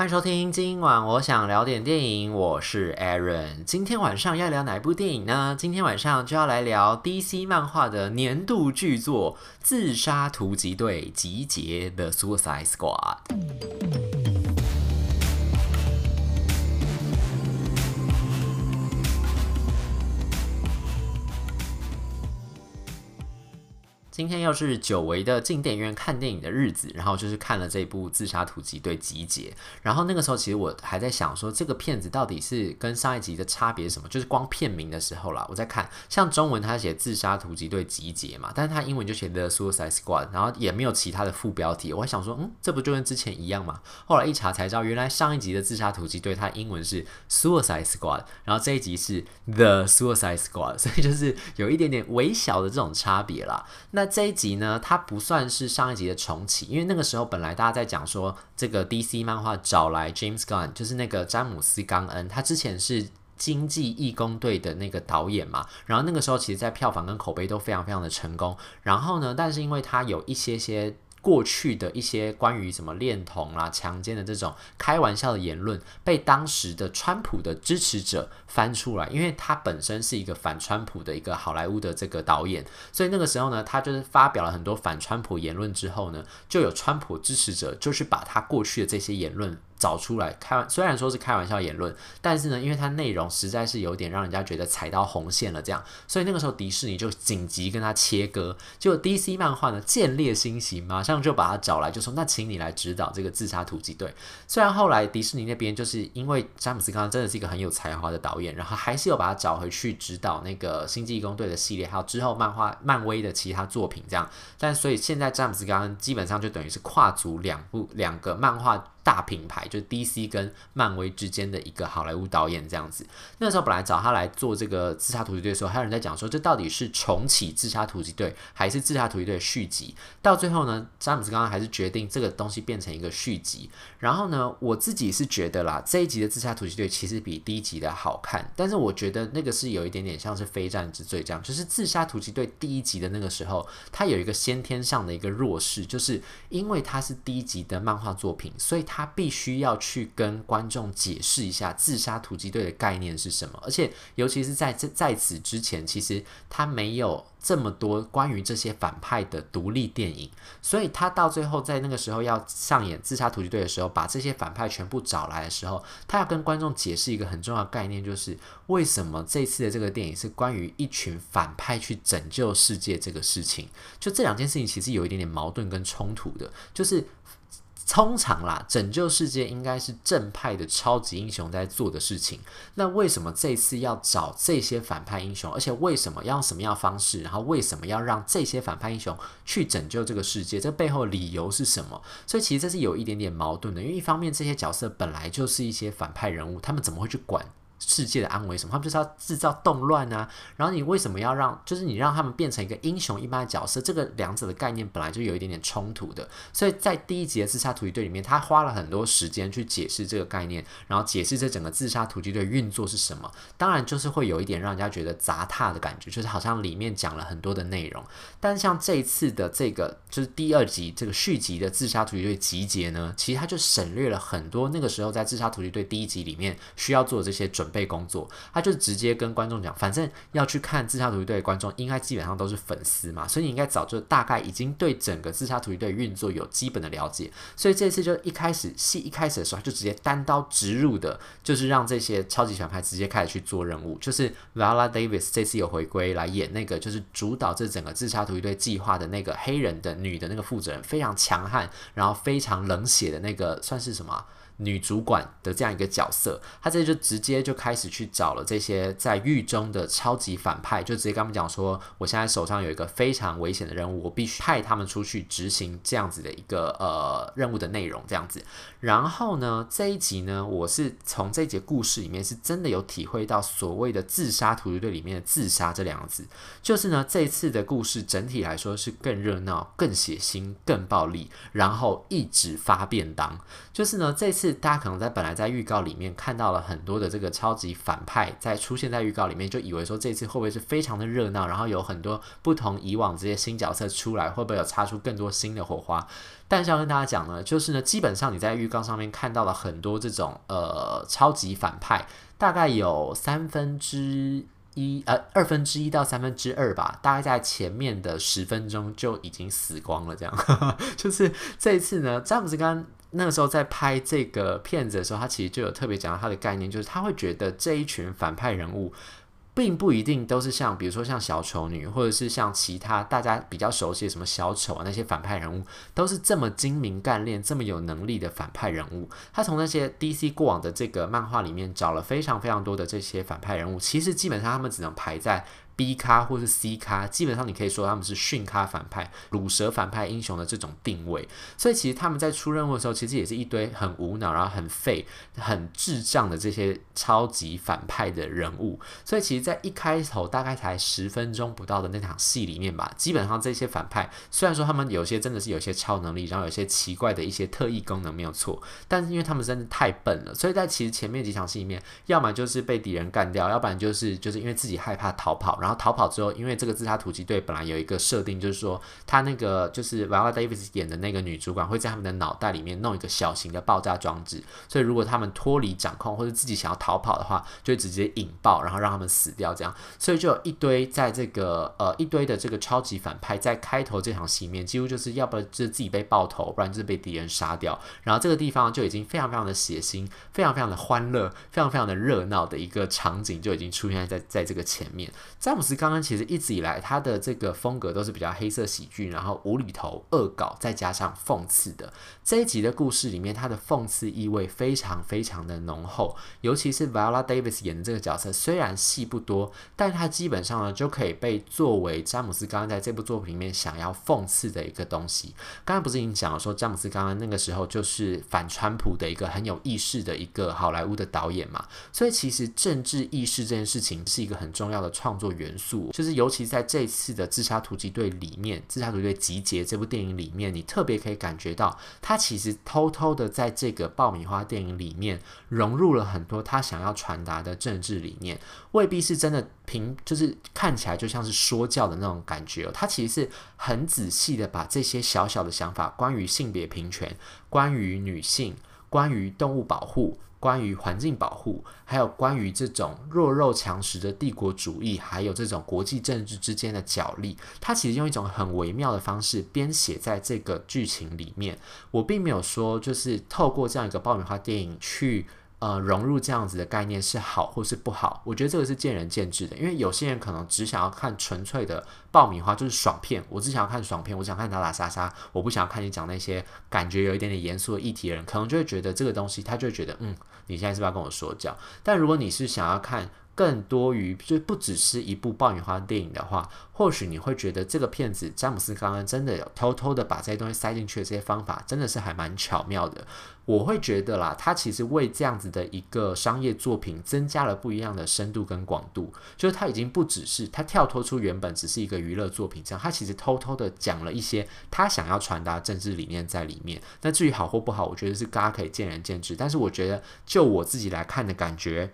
欢迎收听，今晚我想聊点电影，我是 Aaron。今天晚上要聊哪部电影呢？今天晚上就要来聊 DC 漫画的年度巨作《自杀突击队集结》The Suicide Squad。今天又是久违的进电影院看电影的日子，然后就是看了这部《自杀突击队集结》，然后那个时候其实我还在想说，这个片子到底是跟上一集的差别是什么？就是光片名的时候啦，我在看，像中文它写《自杀突击队集结》嘛，但是它英文就写 The Suicide Squad，然后也没有其他的副标题，我还想说，嗯，这不就跟之前一样吗？后来一查才知道，原来上一集的《自杀突击队》它英文是 Suicide Squad，然后这一集是 The Suicide Squad，所以就是有一点点微小的这种差别啦。那这一集呢，它不算是上一集的重启，因为那个时候本来大家在讲说，这个 DC 漫画找来 James Gunn，就是那个詹姆斯·冈恩，他之前是经济义工队的那个导演嘛，然后那个时候其实在票房跟口碑都非常非常的成功，然后呢，但是因为他有一些些。过去的一些关于什么恋童啦、强奸的这种开玩笑的言论，被当时的川普的支持者翻出来，因为他本身是一个反川普的一个好莱坞的这个导演，所以那个时候呢，他就是发表了很多反川普言论之后呢，就有川普支持者就是把他过去的这些言论。找出来开，虽然说是开玩笑言论，但是呢，因为它内容实在是有点让人家觉得踩到红线了，这样，所以那个时候迪士尼就紧急跟他切割。就 DC 漫画呢，见猎心喜，马上就把他找来，就说那请你来指导这个自杀突击队。虽然后来迪士尼那边就是因为詹姆斯刚刚真的是一个很有才华的导演，然后还是有把他找回去指导那个星际异攻队的系列，还有之后漫画漫威的其他作品这样。但所以现在詹姆斯刚刚基本上就等于是跨足两部两个漫画。大品牌就是 DC 跟漫威之间的一个好莱坞导演这样子。那时候本来找他来做这个自杀突击队的时候，还有人在讲说，这到底是重启自杀突击队，还是自杀突击队续集？到最后呢，詹姆斯刚刚还是决定这个东西变成一个续集。然后呢，我自己是觉得啦，这一集的自杀突击队其实比第一集的好看，但是我觉得那个是有一点点像是非战之罪这样，就是自杀突击队第一集的那个时候，它有一个先天上的一个弱势，就是因为它是第一集的漫画作品，所以。他必须要去跟观众解释一下自杀突击队的概念是什么，而且尤其是在这在此之前，其实他没有这么多关于这些反派的独立电影，所以他到最后在那个时候要上演自杀突击队的时候，把这些反派全部找来的时候，他要跟观众解释一个很重要的概念，就是为什么这次的这个电影是关于一群反派去拯救世界这个事情。就这两件事情其实有一点点矛盾跟冲突的，就是。通常啦，拯救世界应该是正派的超级英雄在做的事情。那为什么这次要找这些反派英雄？而且为什么要用什么样的方式？然后为什么要让这些反派英雄去拯救这个世界？这背后理由是什么？所以其实这是有一点点矛盾的。因为一方面这些角色本来就是一些反派人物，他们怎么会去管世界的安危什么？他们就是要制造动乱啊！然后你为什么要让，就是你让他们变成一个英雄一般的角色？这个两者的概念本来就有一点点冲突的。所以在第一集的自杀突击队里面，他花了很多时间去解释这个概念，然后解释这整个自杀突击队运作是什么。当然，就是会有一点让人家觉得杂沓的感觉，就是好像里面讲了很多的内容。但像这一次的这个，就是第二集这个续集的自杀突击队集结呢，其实他就省略了很多那个时候在自杀突击队第一集里面需要做的这些准。备工作，他就直接跟观众讲，反正要去看自杀突击队的观众，应该基本上都是粉丝嘛，所以你应该早就大概已经对整个自杀突击队运作有基本的了解，所以这次就一开始戏一开始的时候，就直接单刀直入的，就是让这些超级反派直接开始去做任务，就是 Viola Davis 这次有回归来演那个，就是主导这整个自杀突击队计划的那个黑人的女的那个负责人，非常强悍，然后非常冷血的那个，算是什么？女主管的这样一个角色，他这就直接就开始去找了这些在狱中的超级反派，就直接跟他们讲说，我现在手上有一个非常危险的任务，我必须派他们出去执行这样子的一个呃任务的内容，这样子。然后呢，这一集呢，我是从这一节故事里面是真的有体会到所谓的自杀突击队里面的自杀这两个字，就是呢，这次的故事整体来说是更热闹、更血腥、更暴力，然后一直发便当，就是呢，这次。大家可能在本来在预告里面看到了很多的这个超级反派在出现在预告里面，就以为说这次会不会是非常的热闹，然后有很多不同以往这些新角色出来，会不会有擦出更多新的火花？但是要跟大家讲呢，就是呢，基本上你在预告上面看到了很多这种呃超级反派，大概有三分之一呃二分之一到三分之二吧，大概在前面的十分钟就已经死光了。这样，就是这一次呢，詹姆斯刚。那个时候在拍这个片子的时候，他其实就有特别讲到他的概念，就是他会觉得这一群反派人物，并不一定都是像，比如说像小丑女，或者是像其他大家比较熟悉的什么小丑啊那些反派人物，都是这么精明干练、这么有能力的反派人物。他从那些 DC 过往的这个漫画里面找了非常非常多的这些反派人物，其实基本上他们只能排在。B 咖或是 C 咖，基本上你可以说他们是逊咖反派、卤蛇反派英雄的这种定位。所以其实他们在出任务的时候，其实也是一堆很无脑、然后很废、很智障的这些超级反派的人物。所以其实，在一开头大概才十分钟不到的那场戏里面吧，基本上这些反派虽然说他们有些真的是有些超能力，然后有些奇怪的一些特异功能没有错，但是因为他们真的太笨了，所以在其实前面几场戏里面，要么就是被敌人干掉，要不然就是就是因为自己害怕逃跑，然后。然后逃跑之后，因为这个自杀突击队本来有一个设定，就是说他那个就是 Viola Davis 演的那个女主管会在他们的脑袋里面弄一个小型的爆炸装置，所以如果他们脱离掌控或者自己想要逃跑的话，就会直接引爆，然后让他们死掉。这样，所以就有一堆在这个呃一堆的这个超级反派在开头这场戏面，几乎就是要不然就是自己被爆头，不然就是被敌人杀掉。然后这个地方就已经非常非常的血腥，非常非常的欢乐，非常非常的热闹的一个场景就已经出现在在这个前面。姆斯刚刚其实一直以来他的这个风格都是比较黑色喜剧，然后无厘头恶搞，再加上讽刺的。这一集的故事里面，他的讽刺意味非常非常的浓厚，尤其是 Viola Davis 演的这个角色，虽然戏不多，但他基本上呢就可以被作为詹姆斯刚刚在这部作品里面想要讽刺的一个东西。刚刚不是已经讲了说，詹姆斯刚刚那个时候就是反川普的一个很有意识的一个好莱坞的导演嘛，所以其实政治意识这件事情是一个很重要的创作元元素。就是尤其在这次的自杀突击队里面，自杀突击队集结这部电影里面，你特别可以感觉到，他其实偷偷的在这个爆米花电影里面融入了很多他想要传达的政治理念，未必是真的凭，就是看起来就像是说教的那种感觉哦。他其实是很仔细的把这些小小的想法，关于性别平权，关于女性，关于动物保护。关于环境保护，还有关于这种弱肉强食的帝国主义，还有这种国际政治之间的角力，它其实用一种很微妙的方式编写在这个剧情里面。我并没有说就是透过这样一个爆米花电影去。呃，融入这样子的概念是好或是不好，我觉得这个是见仁见智的。因为有些人可能只想要看纯粹的爆米花，就是爽片。我只想要看爽片，我想看打打杀杀，我不想要看你讲那些感觉有一点点严肃的议题的人，可能就会觉得这个东西，他就会觉得，嗯，你现在是不是要跟我说教？但如果你是想要看，更多于就不只是一部爆米花电影的话，或许你会觉得这个片子詹姆斯刚刚真的有偷偷的把这些东西塞进去的这些方法，真的是还蛮巧妙的。我会觉得啦，他其实为这样子的一个商业作品增加了不一样的深度跟广度，就是他已经不只是他跳脱出原本只是一个娱乐作品这样，他其实偷偷的讲了一些他想要传达政治理念在里面。那至于好或不好，我觉得是大家可以见仁见智。但是我觉得就我自己来看的感觉。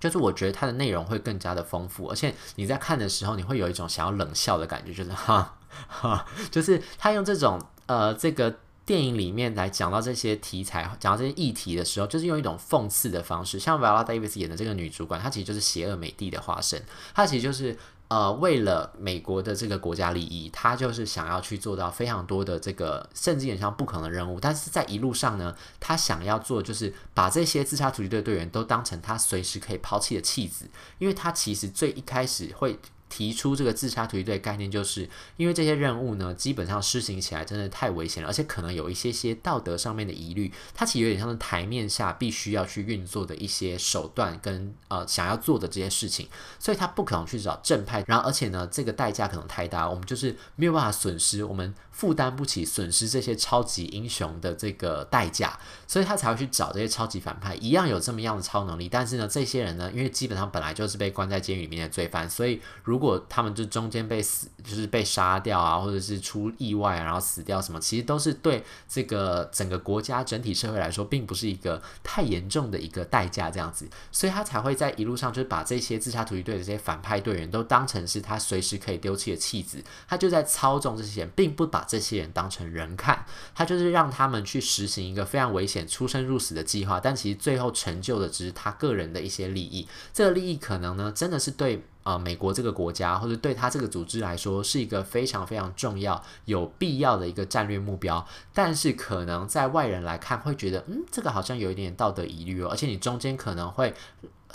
就是我觉得它的内容会更加的丰富，而且你在看的时候，你会有一种想要冷笑的感觉，就是哈哈，就是他用这种呃这个电影里面来讲到这些题材，讲到这些议题的时候，就是用一种讽刺的方式。像 Viola Davis 演的这个女主管，她其实就是邪恶美帝的化身，她其实就是。呃，为了美国的这个国家利益，他就是想要去做到非常多的这个，甚至有像不可能的任务。但是在一路上呢，他想要做就是把这些自杀突击队队员都当成他随时可以抛弃的弃子，因为他其实最一开始会。提出这个自杀突击队概念，就是因为这些任务呢，基本上施行起来真的太危险了，而且可能有一些些道德上面的疑虑。它其实有点像是台面下必须要去运作的一些手段跟呃想要做的这些事情，所以他不可能去找正派。然后而且呢，这个代价可能太大，我们就是没有办法损失，我们负担不起损失这些超级英雄的这个代价，所以他才会去找这些超级反派，一样有这么样的超能力。但是呢，这些人呢，因为基本上本来就是被关在监狱里面的罪犯，所以如如果他们就中间被死，就是被杀掉啊，或者是出意外，然后死掉什么，其实都是对这个整个国家整体社会来说，并不是一个太严重的一个代价这样子，所以他才会在一路上就是把这些自杀突击队的这些反派队员都当成是他随时可以丢弃的弃子，他就在操纵这些人，并不把这些人当成人看，他就是让他们去实行一个非常危险、出生入死的计划，但其实最后成就的只是他个人的一些利益，这个利益可能呢，真的是对。啊、美国这个国家，或者对他这个组织来说，是一个非常非常重要、有必要的一个战略目标。但是，可能在外人来看，会觉得，嗯，这个好像有一点道德疑虑哦，而且你中间可能会。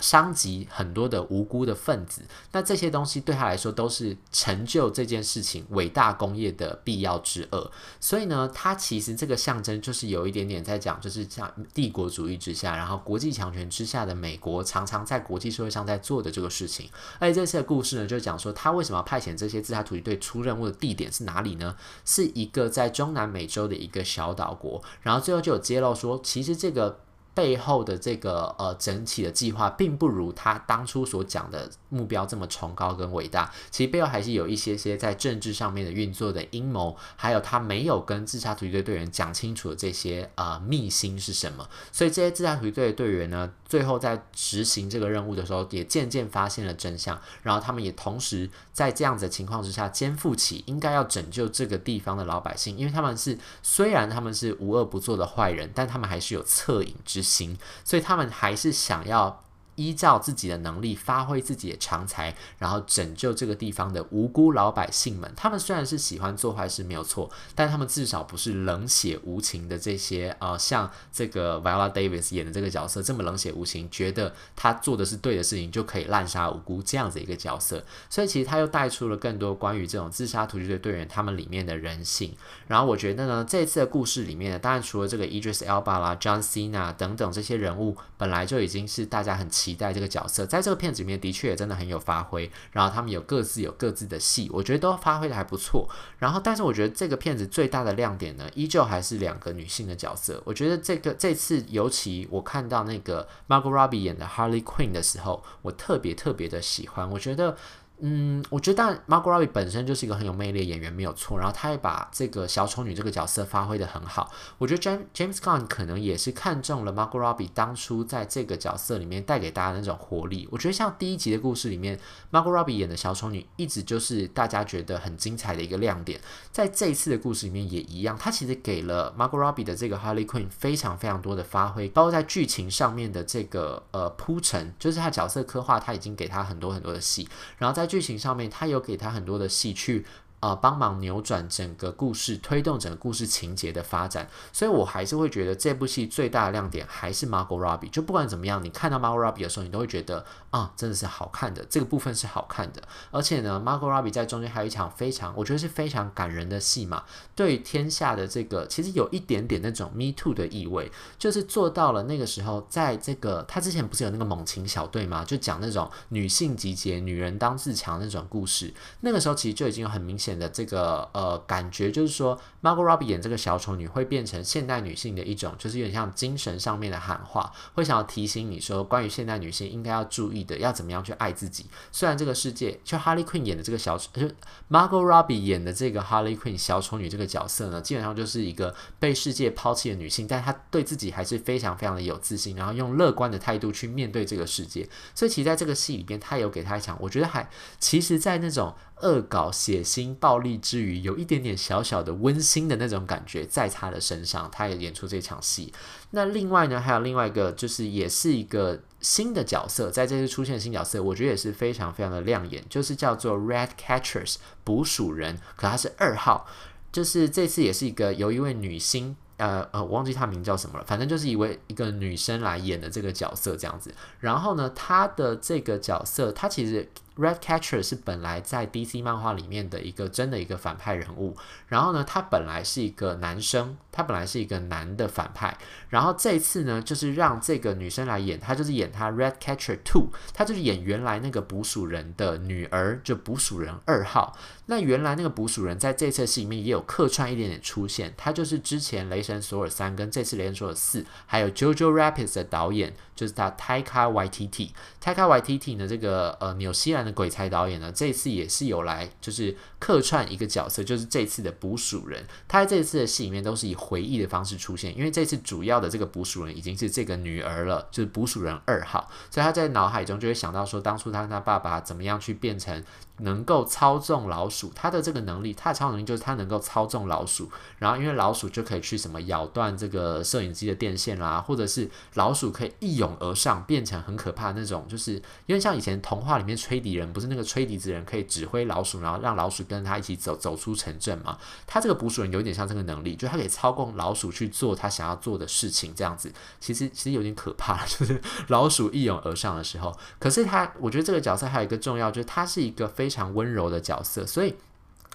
伤及很多的无辜的分子，那这些东西对他来说都是成就这件事情伟大工业的必要之恶。所以呢，他其实这个象征就是有一点点在讲，就是像帝国主义之下，然后国际强权之下的美国常常在国际社会上在做的这个事情。而且这次的故事呢，就讲说他为什么要派遣这些自杀突击队出任务的地点是哪里呢？是一个在中南美洲的一个小岛国。然后最后就有揭露说，其实这个。背后的这个呃整体的计划，并不如他当初所讲的目标这么崇高跟伟大。其实背后还是有一些些在政治上面的运作的阴谋，还有他没有跟自杀突击队队员讲清楚的这些呃秘辛是什么。所以这些自杀突击队队员呢，最后在执行这个任务的时候，也渐渐发现了真相。然后他们也同时在这样子的情况之下，肩负起应该要拯救这个地方的老百姓，因为他们是虽然他们是无恶不作的坏人，但他们还是有恻隐之心，所以他们还是想要。依照自己的能力，发挥自己的长才，然后拯救这个地方的无辜老百姓们。他们虽然是喜欢做坏事，没有错，但他们至少不是冷血无情的这些呃，像这个 Viola Davis 演的这个角色这么冷血无情，觉得他做的是对的事情就可以滥杀无辜这样子一个角色。所以其实他又带出了更多关于这种自杀突击队队员他们里面的人性。然后我觉得呢，这次的故事里面呢，当然除了这个 Idris Elba 啦、John Cena 等等这些人物，本来就已经是大家很。期待这个角色，在这个片子里面的确也真的很有发挥，然后他们有各自有各自的戏，我觉得都发挥的还不错。然后，但是我觉得这个片子最大的亮点呢，依旧还是两个女性的角色。我觉得这个这次尤其我看到那个 Margot Robbie 演的 Harley Quinn 的时候，我特别特别的喜欢。我觉得。嗯，我觉得当然 Margot Robbie 本身就是一个很有魅力的演员，没有错。然后他也把这个小丑女这个角色发挥得很好。我觉得 James James Gunn 可能也是看中了 Margot Robbie 当初在这个角色里面带给大家那种活力。我觉得像第一集的故事里面，Margot Robbie 演的小丑女一直就是大家觉得很精彩的一个亮点。在这一次的故事里面也一样，他其实给了 Margot Robbie 的这个 Harley Quinn 非常非常多的发挥，包括在剧情上面的这个呃铺陈，就是他角色刻画，他已经给他很多很多的戏，然后在剧情上面，他有给他很多的戏去。呃，帮忙扭转整个故事，推动整个故事情节的发展，所以我还是会觉得这部戏最大的亮点还是 Margot Robbie。就不管怎么样，你看到 Margot Robbie 的时候，你都会觉得啊，真的是好看的，这个部分是好看的。而且呢，Margot Robbie 在中间还有一场非常，我觉得是非常感人的戏嘛。对天下的这个，其实有一点点那种 Me Too 的意味，就是做到了那个时候，在这个他之前不是有那个猛禽小队吗？就讲那种女性集结、女人当自强那种故事。那个时候其实就已经有很明显。显的这个呃感觉就是说，Margot Robbie 演这个小丑女会变成现代女性的一种，就是有点像精神上面的喊话，会想要提醒你说，关于现代女性应该要注意的，要怎么样去爱自己。虽然这个世界，就 Harley Quinn 演的这个小丑，就 Margot Robbie 演的这个 Harley Quinn 小丑女这个角色呢，基本上就是一个被世界抛弃的女性，但她对自己还是非常非常的有自信，然后用乐观的态度去面对这个世界。所以其实在这个戏里边，她有给她一场，我觉得还其实，在那种。恶搞、血腥、暴力之余，有一点点小小的温馨的那种感觉，在他的身上，他也演出这场戏。那另外呢，还有另外一个，就是也是一个新的角色，在这次出现新角色，我觉得也是非常非常的亮眼，就是叫做 Rat Catchers 捕鼠人，可他是二号，就是这次也是一个由一位女星，呃呃，我忘记她名叫什么了，反正就是一位一个女生来演的这个角色这样子。然后呢，她的这个角色，她其实。Red Catcher 是本来在 DC 漫画里面的一个真的一个反派人物，然后呢，他本来是一个男生，他本来是一个男的反派，然后这一次呢，就是让这个女生来演，她就是演他 Red Catcher Two，她就是演原来那个捕鼠人的女儿，就捕鼠人二号。那原来那个捕鼠人在这次戏里面也有客串一点点出现，他就是之前雷神索尔三跟这次雷神索尔四，还有 Jojo Rapids 的导演。就是他 Taika Waititi，Taika Waititi 呢，这个呃纽西兰的鬼才导演呢，这次也是有来就是客串一个角色，就是这次的捕鼠人。他在这次的戏里面都是以回忆的方式出现，因为这次主要的这个捕鼠人已经是这个女儿了，就是捕鼠人二号，所以他在脑海中就会想到说，当初他跟他爸爸怎么样去变成能够操纵老鼠，他的这个能力，他的超能力就是他能够操纵老鼠，然后因为老鼠就可以去什么咬断这个摄影机的电线啦，或者是老鼠可以一涌而上，变成很可怕那种，就是因为像以前童话里面吹笛人，不是那个吹笛子人可以指挥老鼠，然后让老鼠跟他一起走走出城镇嘛？他这个捕鼠人有点像这个能力，就是他可以操控老鼠去做他想要做的事情，这样子，其实其实有点可怕，就是老鼠一涌而上的时候，可是他，我觉得这个角色还有一个重要，就是他是一个非非常温柔的角色，所以。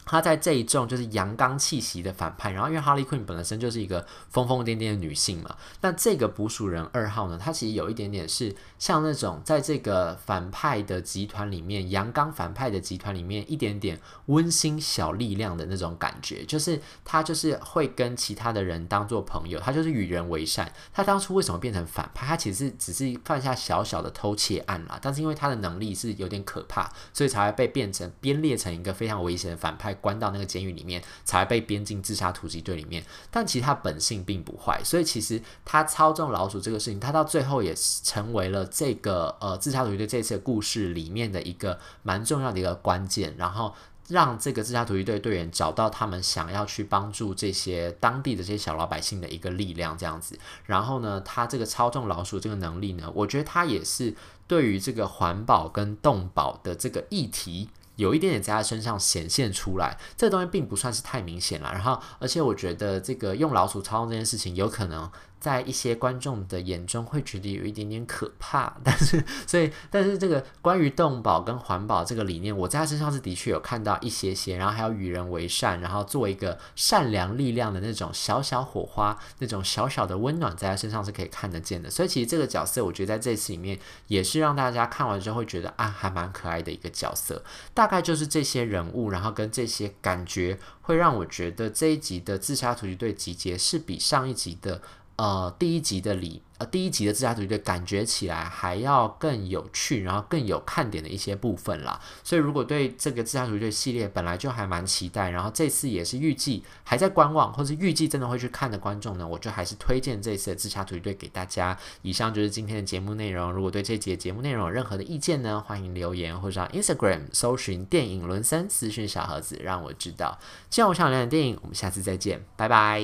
他在这一种就是阳刚气息的反派，然后因为 Harley Quinn 本身就是一个疯疯癫癫的女性嘛，那这个捕鼠人二号呢，他其实有一点点是像那种在这个反派的集团里面，阳刚反派的集团里面一点点温馨小力量的那种感觉，就是他就是会跟其他的人当做朋友，他就是与人为善。他当初为什么变成反派？他其实只是犯下小小的偷窃案啦，但是因为他的能力是有点可怕，所以才会被变成编列成一个非常危险的反派。关到那个监狱里面，才被编进自杀突击队里面。但其实他本性并不坏，所以其实他操纵老鼠这个事情，他到最后也成为了这个呃自杀突击队这次故事里面的一个蛮重要的一个关键。然后让这个自杀突击队队员找到他们想要去帮助这些当地的这些小老百姓的一个力量，这样子。然后呢，他这个操纵老鼠这个能力呢，我觉得他也是对于这个环保跟动保的这个议题。有一点点在他身上显现出来，这东西并不算是太明显了。然后，而且我觉得这个用老鼠操纵这件事情，有可能。在一些观众的眼中会觉得有一点点可怕，但是所以但是这个关于动保跟环保这个理念，我在他身上是的确有看到一些些，然后还有与人为善，然后做一个善良力量的那种小小火花，那种小小的温暖，在他身上是可以看得见的。所以其实这个角色，我觉得在这次里面也是让大家看完之后会觉得啊，还蛮可爱的一个角色。大概就是这些人物，然后跟这些感觉，会让我觉得这一集的自杀突击队集结是比上一集的。呃，第一集的里。呃第一集的自杀突击队感觉起来还要更有趣，然后更有看点的一些部分啦。所以如果对这个自杀突击队系列本来就还蛮期待，然后这次也是预计还在观望，或是预计真的会去看的观众呢，我就还是推荐这次的自杀突击队给大家。以上就是今天的节目内容。如果对这集的节目内容有任何的意见呢，欢迎留言或者上 Instagram 搜寻电影伦森私讯小盒子让我知道。希望我想聊点电影，我们下次再见，拜拜。